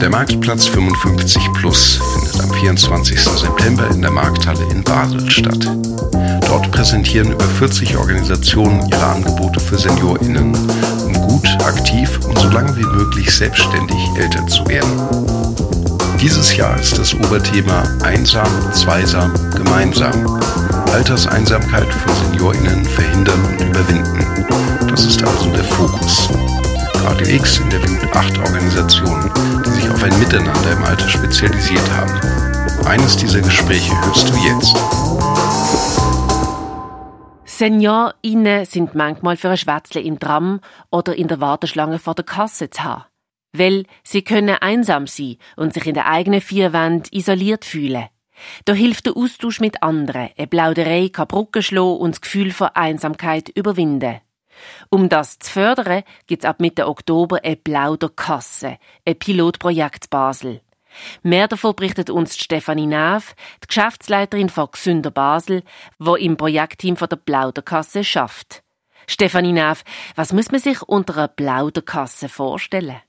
Der Marktplatz 55 Plus findet am 24. September in der Markthalle in Basel statt. Dort präsentieren über 40 Organisationen ihre Angebote für SeniorInnen, um gut, aktiv und so lange wie möglich selbstständig älter zu werden. Dieses Jahr ist das Oberthema Einsam, Zweisam, Gemeinsam. Alterseinsamkeit von SeniorInnen verhindern und überwinden. Das ist also der Fokus. Radio X interviewt acht Organisationen, die sich auf ein Miteinander im Alter spezialisiert haben. Eines dieser Gespräche hörst du jetzt. SeniorInnen sind manchmal für ein Schwätzle im Tram oder in der Warteschlange vor der Kasse zu haben. Weil sie können einsam sein und sich in der eigenen vier Wänden isoliert fühlen. Da hilft der Austausch mit anderen, eine Plauderei kann Brücken schlagen und das Gefühl von Einsamkeit überwinden. Um das zu fördern, gibt es ab Mitte Oktober eine Plauderkasse, ein Pilotprojekt Basel. Mehr davon berichtet uns Stefanie Neff, die Geschäftsleiterin von Gesünder Basel, wo im Projektteam von der Plauderkasse schafft. Stefanie Neff, was muss man sich unter einer Plauderkasse vorstellen?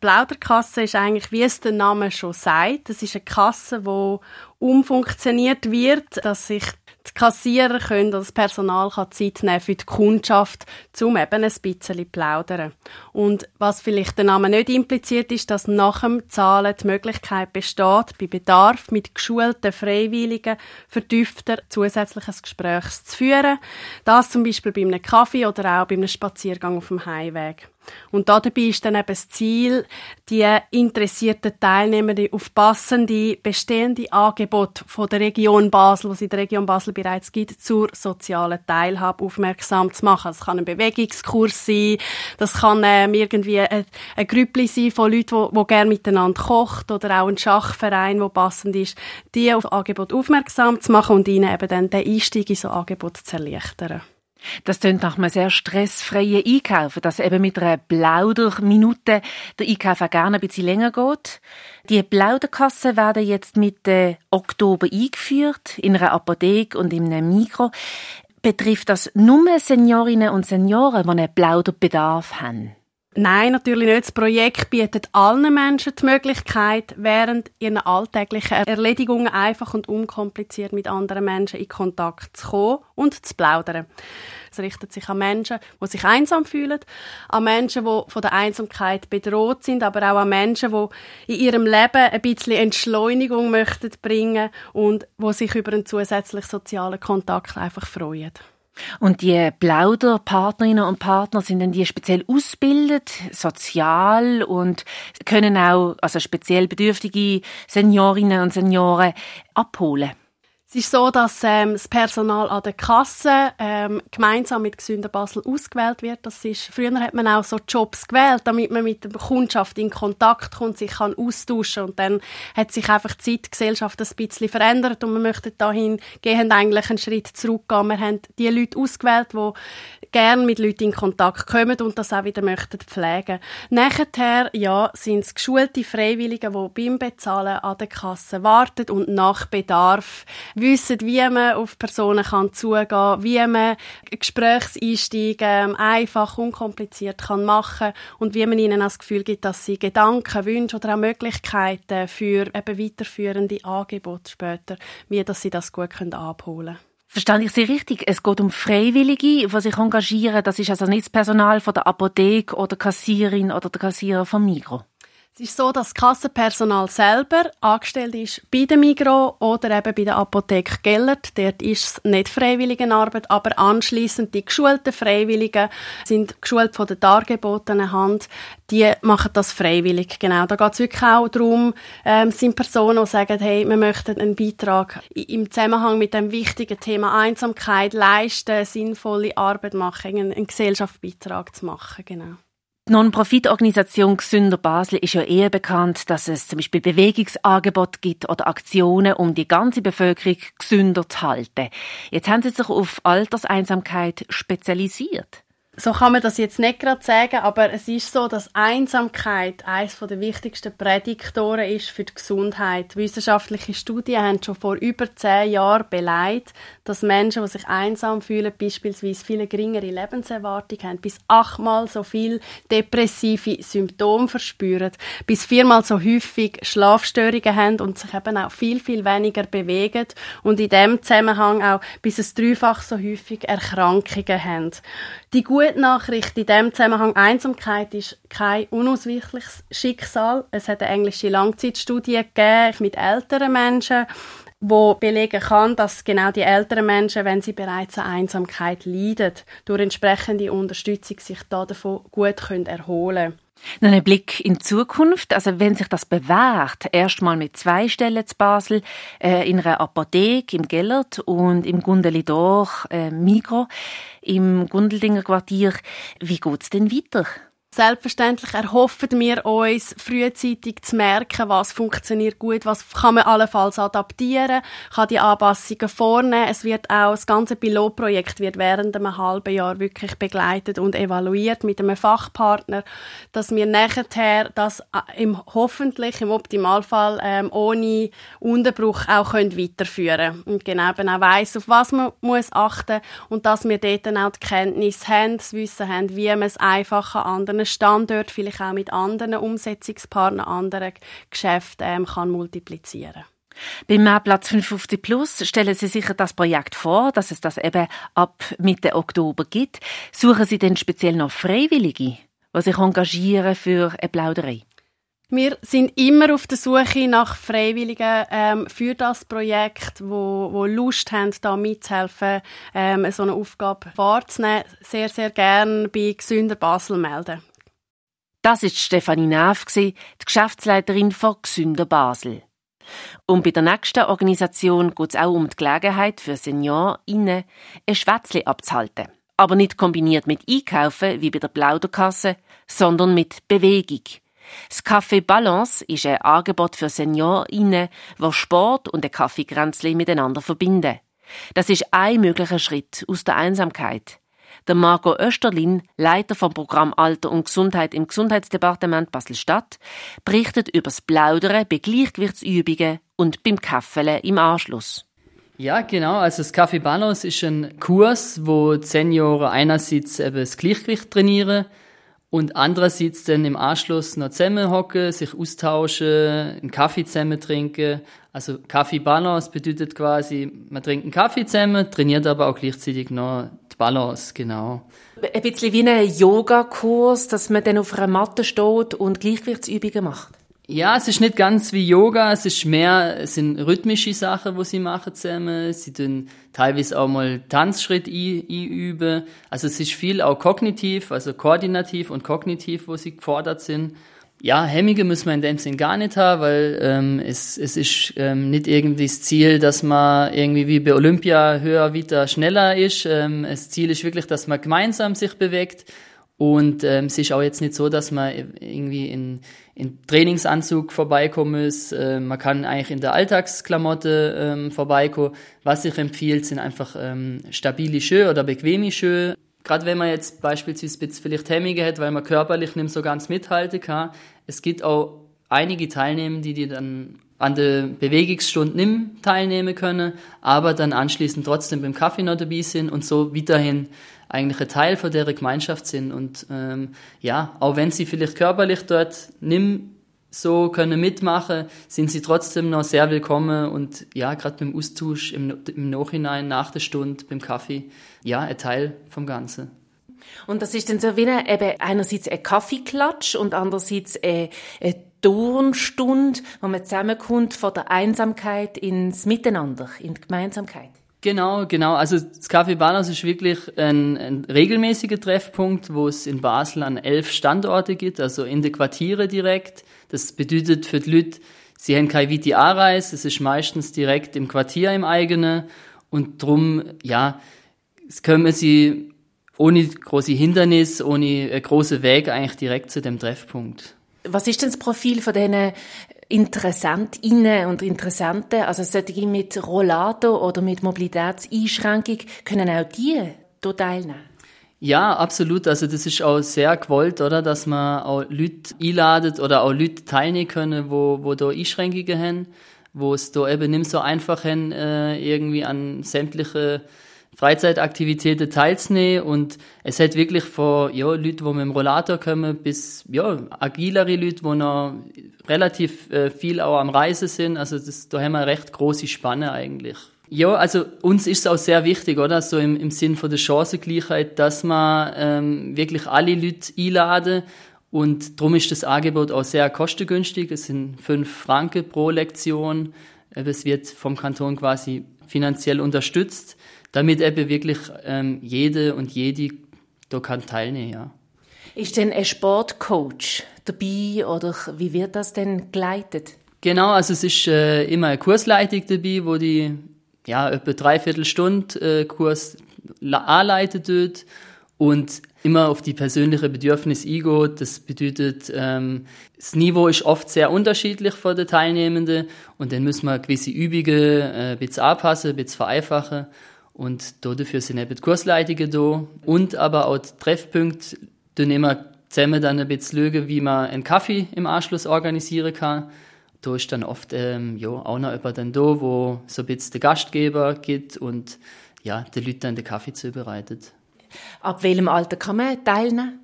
Plauderkasse ist eigentlich, wie es der Name schon sagt, das ist eine Kasse, die umfunktioniert wird, dass sich die Kassierer können oder das Personal kann Zeit nehmen für die Kundschaft, um eben ein bisschen zu plaudern. Und was vielleicht der Name nicht impliziert, ist, dass nach dem Zahlen die Möglichkeit besteht, bei Bedarf mit geschulten Freiwilligen vertiefter zusätzliches Gespräch zu führen. Das zum Beispiel bei einem Kaffee oder auch bei einem Spaziergang auf dem Heimweg. Und dabei ist dann eben das Ziel, die interessierten Teilnehmer auf passende, bestehende Angebote von der Region Basel, was in der Region Basel bereits gibt, zur sozialen Teilhabe aufmerksam zu machen. Das kann ein Bewegungskurs sein, das kann ähm, irgendwie ein, ein Grüppli sein von Leuten, die, die gerne miteinander kocht oder auch ein Schachverein, der passend ist, die auf Angebot aufmerksam zu machen und ihnen eben dann den Einstieg in so Angebot zu erleichtern. Das klingt nach einem sehr stressfreien Einkaufen, dass eben mit einer Plauderminute der Einkauf auch gerne ein bisschen länger geht. Die Plauderkassen werden jetzt Mitte Oktober eingeführt, in einer Apotheke und in einem Mikro. Betrifft das nur Seniorinnen und Senioren, die einen Plauderbedarf haben? Nein, natürlich nicht. Das Projekt bietet allen Menschen die Möglichkeit, während ihren alltäglichen Erledigungen einfach und unkompliziert mit anderen Menschen in Kontakt zu kommen und zu plaudern. Es richtet sich an Menschen, die sich einsam fühlen, an Menschen, die von der Einsamkeit bedroht sind, aber auch an Menschen, die in ihrem Leben ein bisschen Entschleunigung möchten bringen und die sich über einen zusätzlichen sozialen Kontakt einfach freuen. Und die Plauderpartnerinnen und Partner sind dann die speziell ausgebildet, sozial und können auch also speziell bedürftige Seniorinnen und Senioren abholen. Es ist so, dass ähm, das Personal an der Kasse ähm, gemeinsam mit Gesünder Basel ausgewählt wird. Das ist, früher hat man auch so Jobs gewählt, damit man mit der Kundschaft in Kontakt kommt, sich kann austauschen und dann hat sich einfach die Zeitgesellschaft ein bisschen verändert und wir möchten dahingehend eigentlich einen Schritt zurückgehen. Wir haben die Leute ausgewählt, die gerne mit Leuten in Kontakt kommen und das auch wieder möchten pflegen. Nachher, ja, sind es geschulte Freiwillige, die beim Bezahlen an der Kasse warten und nach Bedarf wissen, wie man auf Personen kann zugehen kann, wie man Gesprächseinstiege ähm, einfach, unkompliziert kann machen und wie man ihnen das Gefühl gibt, dass sie Gedanken, Wünsche oder auch Möglichkeiten für eben weiterführende Angebote später, wie dass sie das gut können abholen können. Verstehe ich Sie richtig? Es geht um Freiwillige, die sich engagieren. Das ist also nicht das Personal von der Apotheke oder Kassierin oder der Kassierer vom Migros. Es ist so, dass das Kassenpersonal selber angestellt ist bei dem Migro oder eben bei der Apotheke Gellert. Dort ist es nicht Freiwilligenarbeit, aber anschließend die geschulten Freiwilligen sind geschult von der dargebotenen Hand. Die machen das freiwillig, genau. Da geht es wirklich auch darum, ähm, sind Personen, die sagen, hey, wir möchten einen Beitrag im Zusammenhang mit dem wichtigen Thema Einsamkeit leisten, sinnvolle Arbeit machen, einen, einen Gesellschaftsbeitrag zu machen, genau. Die Non-Profit-Organisation Gesünder Basel ist ja eher bekannt, dass es zum Beispiel Bewegungsangebote gibt oder Aktionen, um die ganze Bevölkerung gesünder zu halten. Jetzt haben sie sich auf Alterseinsamkeit spezialisiert. So kann man das jetzt nicht gerade sagen, aber es ist so, dass Einsamkeit eines der wichtigsten Prädiktoren ist für die Gesundheit. Wissenschaftliche Studien haben schon vor über zehn Jahren beleidigt, dass Menschen, die sich einsam fühlen, beispielsweise viele geringere Lebenserwartung haben, bis achtmal so viel depressive Symptome verspüren, bis viermal so häufig Schlafstörungen haben und sich eben auch viel, viel weniger bewegen und in dem Zusammenhang auch bis es dreifach so häufig Erkrankungen haben. Die gute Nachricht in diesem Zusammenhang Einsamkeit ist kein unausweichliches Schicksal. Es hat eine englische Langzeitstudie gegeben mit älteren Menschen, wo belegen kann, dass genau die älteren Menschen, wenn sie bereits an Einsamkeit leiden, durch entsprechende Unterstützung sich davon gut erholen können. Noch ein Blick in die Zukunft. Also wenn sich das bewährt, erstmal mit zwei Stellen zu Basel, äh, in einer Apotheke im Gellert und im Gundelidor äh, Migro im Gundeldinger Quartier. Wie geht's denn weiter? Selbstverständlich erhoffen wir uns, frühzeitig zu merken, was funktioniert gut, was kann man allenfalls adaptieren, kann die Anpassungen vornehmen. Es wird auch, das ganze Pilotprojekt wird während einem halben Jahr wirklich begleitet und evaluiert mit einem Fachpartner, dass wir nachher das äh, im, hoffentlich im Optimalfall ähm, ohne Unterbruch auch können weiterführen und genau eben auch weiss, auf was man muss achten und dass wir dort dann auch die Kenntnis haben, das Wissen haben, wie man es einfach an anderen einem Standort vielleicht auch mit anderen Umsetzungspartnern, anderen Geschäften ähm, kann multiplizieren beim Mehrplatz 55 Plus stellen Sie sich das Projekt vor, dass es das eben ab Mitte Oktober gibt. Suchen Sie denn speziell noch Freiwillige, die sich engagieren für eine Plauderei? Wir sind immer auf der Suche nach Freiwilligen ähm, für das Projekt, wo, wo Lust haben, da mitzuhelfen, ähm, so eine Aufgabe wahrzunehmen. Sehr, sehr gerne bei Gesünder Basel melden. Das ist Stefanie Neff, die Geschäftsleiterin von Gesünder Basel. Und bei der nächsten Organisation geht es auch um die Gelegenheit für SeniorInnen, ein Schwätzchen abzuhalten. Aber nicht kombiniert mit Einkaufen wie bei der Plauderkasse, sondern mit Bewegung. Das Café Balance ist ein Angebot für SeniorInnen, wo Sport und ein Kaffeekränzchen miteinander verbinden. Das ist ein möglicher Schritt aus der Einsamkeit. Der Marco Österlin, Leiter vom Programm Alter und Gesundheit im Gesundheitsdepartement Basel-Stadt, berichtet über das Plaudern bei Gleichgewichtsübungen und beim Kaffele im Anschluss. Ja, genau. Also das Café Balance ist ein Kurs, wo Senioren einerseits eben das Gleichgewicht trainieren und andererseits dann im Anschluss noch zusammenhocken, sich austauschen, einen Kaffee zusammen trinken. Also Kaffee Balance bedeutet quasi, man trinkt einen Kaffee zusammen, trainiert aber auch gleichzeitig noch die Balance, genau. Ein bisschen wie ein Yogakurs, dass man dann auf einer Matte steht und Gleichgewichtsübungen macht? Ja, es ist nicht ganz wie Yoga, es ist mehr, es sind rhythmische Sachen, wo sie machen zusammen. Sie tun teilweise auch mal Tanzschritt einüben. Also es ist viel auch kognitiv, also koordinativ und kognitiv, wo sie gefordert sind ja, Hemmige müssen wir in dem Sinn gar nicht haben, weil ähm, es, es ist ähm, nicht irgendwie das Ziel, dass man irgendwie wie bei Olympia höher, weiter, schneller ist. Ähm, das Ziel ist wirklich, dass man gemeinsam sich bewegt. Und ähm, es ist auch jetzt nicht so, dass man irgendwie in, in Trainingsanzug vorbeikommen muss. Äh, man kann eigentlich in der Alltagsklamotte ähm, vorbeikommen. Was ich empfehle, sind einfach ähm, stabile Schuhe oder bequeme Schuhe. Gerade wenn man jetzt beispielsweise vielleicht Hemmige hat, weil man körperlich nicht so ganz mithalten kann, es gibt auch einige Teilnehmer, die, die dann an der Bewegungsstunde nicht teilnehmen können, aber dann anschließend trotzdem beim Kaffee noch dabei sind und so weiterhin eigentlich ein Teil von der Gemeinschaft sind. Und ähm, ja, auch wenn sie vielleicht körperlich dort nicht so können mitmachen, sind sie trotzdem noch sehr willkommen und ja, gerade beim Austausch im, im Nachhinein, nach der Stunde, beim Kaffee, ja, ein Teil vom Ganzen. Und das ist dann so wie eine, eben einerseits ein Kaffeeklatsch und andererseits eine, Turnstunde, wo man zusammenkommt von der Einsamkeit ins Miteinander, in die Gemeinsamkeit. Genau, genau. Also das Café Balance ist wirklich ein, ein regelmäßiger Treffpunkt, wo es in Basel an elf Standorte gibt, also in den Quartiere direkt. Das bedeutet für die Leute, sie haben keine VTA-Reise, es ist meistens direkt im Quartier im eigenen und drum, ja, es können sie ohne große Hindernis, ohne große Weg eigentlich direkt zu dem Treffpunkt. Was ist denn das Profil von diesen Interessentinnen und Interessanten? Also solche mit Rollator oder mit Mobilitätseinschränkung, können auch die hier teilnehmen? Ja, absolut. Also das ist auch sehr gewollt, oder? Dass man auch Leute einladet oder auch Leute teilnehmen können, wo, wo da Einschränkungen haben, wo es da eben nicht so einfach haben, äh, irgendwie an sämtliche Freizeitaktivitäten teilzunehmen und es hat wirklich von ja, Leuten, die mit dem Rollator kommen, bis ja, agilere Leute, die noch relativ äh, viel auch am Reisen sind. Also das, da haben wir eine recht große Spanne eigentlich. Ja, also uns ist es auch sehr wichtig, oder? So im, im Sinn von der Chancengleichheit, dass man ähm, wirklich alle Leute einladen und darum ist das Angebot auch sehr kostengünstig. Es sind fünf Franken pro Lektion. Es wird vom Kanton quasi finanziell unterstützt damit eben wirklich ähm, jede und jede da kann teilnehmen, ja. Ist denn ein Sportcoach dabei oder wie wird das denn geleitet? Genau, also es ist äh, immer eine Kursleitung dabei, wo die ja etwa dreiviertel Stunde äh, Kurs anleitet wird und immer auf die persönlichen Bedürfnisse eingeht. Das bedeutet, ähm, das Niveau ist oft sehr unterschiedlich von den Teilnehmenden und dann müssen wir gewisse Übungen äh, ein bisschen anpassen, ein bisschen vereinfachen und dafür sind eben die Kursleitungen da und aber auch Treffpunkte, da nehmen wir zusammen dann ein bisschen schauen, wie man einen Kaffee im Anschluss organisieren kann. Da ist dann oft ähm, ja, auch noch jemand dann da, wo so ein bisschen der Gastgeber gibt und ja, die Leute dann den Kaffee zubereitet. Ab welchem Alter kann man teilnehmen?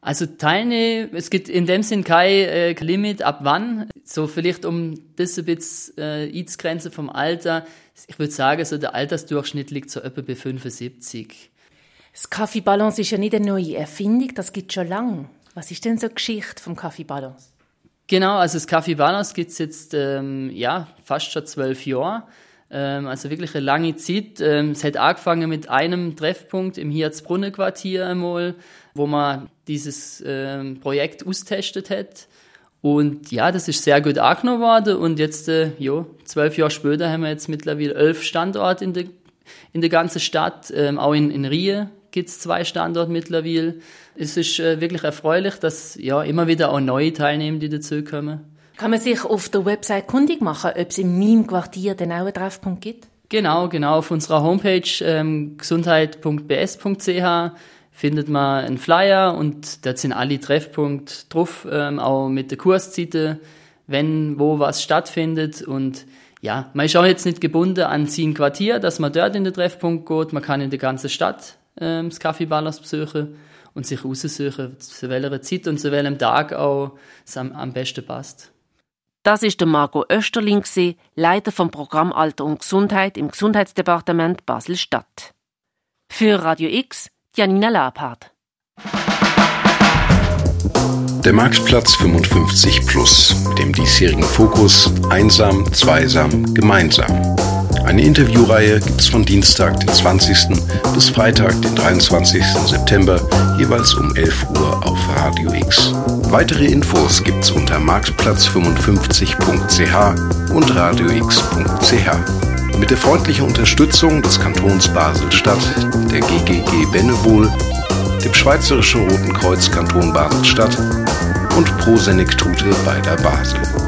Also teilnehmen, es gibt in dem Sinn kein äh, Limit, ab wann. So vielleicht um das ein bisschen äh, einzugrenzen vom Alter. Ich würde sagen, so der Altersdurchschnitt liegt so etwa bei 75. Das Kaffeebalance ist ja nicht eine neue Erfindung, das gibt schon lange. Was ist denn so die Geschichte vom Kaffeebalance? Genau, also das Kaffeebalance gibt es jetzt ähm, ja, fast schon zwölf Jahre. Ähm, also wirklich eine lange Zeit. Ähm, es hat angefangen mit einem Treffpunkt im Hirzbrunne-Quartier einmal, wo man dieses ähm, Projekt austestet hat. Und ja, das ist sehr gut angenommen worden. Und jetzt, äh, ja, zwölf Jahre später haben wir jetzt mittlerweile elf Standorte in der, in der ganzen Stadt. Ähm, auch in, in Rie gibt es zwei Standorte mittlerweile. Es ist äh, wirklich erfreulich, dass ja immer wieder auch neue Teilnehmer dazukommen. Kann man sich auf der Website kundig machen, ob es in meinem Quartier den auch einen Treffpunkt gibt? Genau, genau. Auf unserer Homepage ähm, gesundheit.bs.ch findet man einen Flyer und da sind alle Treffpunkte drauf, ähm, auch mit der Kurszeiten, wenn, wo was stattfindet und ja, man ist auch jetzt nicht gebunden an sein Quartier, dass man dort in den Treffpunkt geht, man kann in der ganzen Stadt ähm, das Kaffeeballers besuchen und sich aussuchen, zu welcher Zeit und zu welchem Tag auch es am, am besten passt. Das ist der Marco Österling, Leiter vom Programm Alter und Gesundheit im Gesundheitsdepartement Basel-Stadt. Für Radio X Janina Labhardt. Der Marktplatz 55 Plus mit dem diesjährigen Fokus Einsam, Zweisam, Gemeinsam. Eine Interviewreihe gibt es von Dienstag, den 20. bis Freitag, den 23. September, jeweils um 11 Uhr auf Radio X. Weitere Infos gibt's unter marktplatz55.ch und radiox.ch. Mit der freundlichen Unterstützung des Kantons Basel-Stadt, der GGG Bennewohl, dem Schweizerischen Roten Kreuz Kanton Basel-Stadt und Pro Senektute bei der Basel.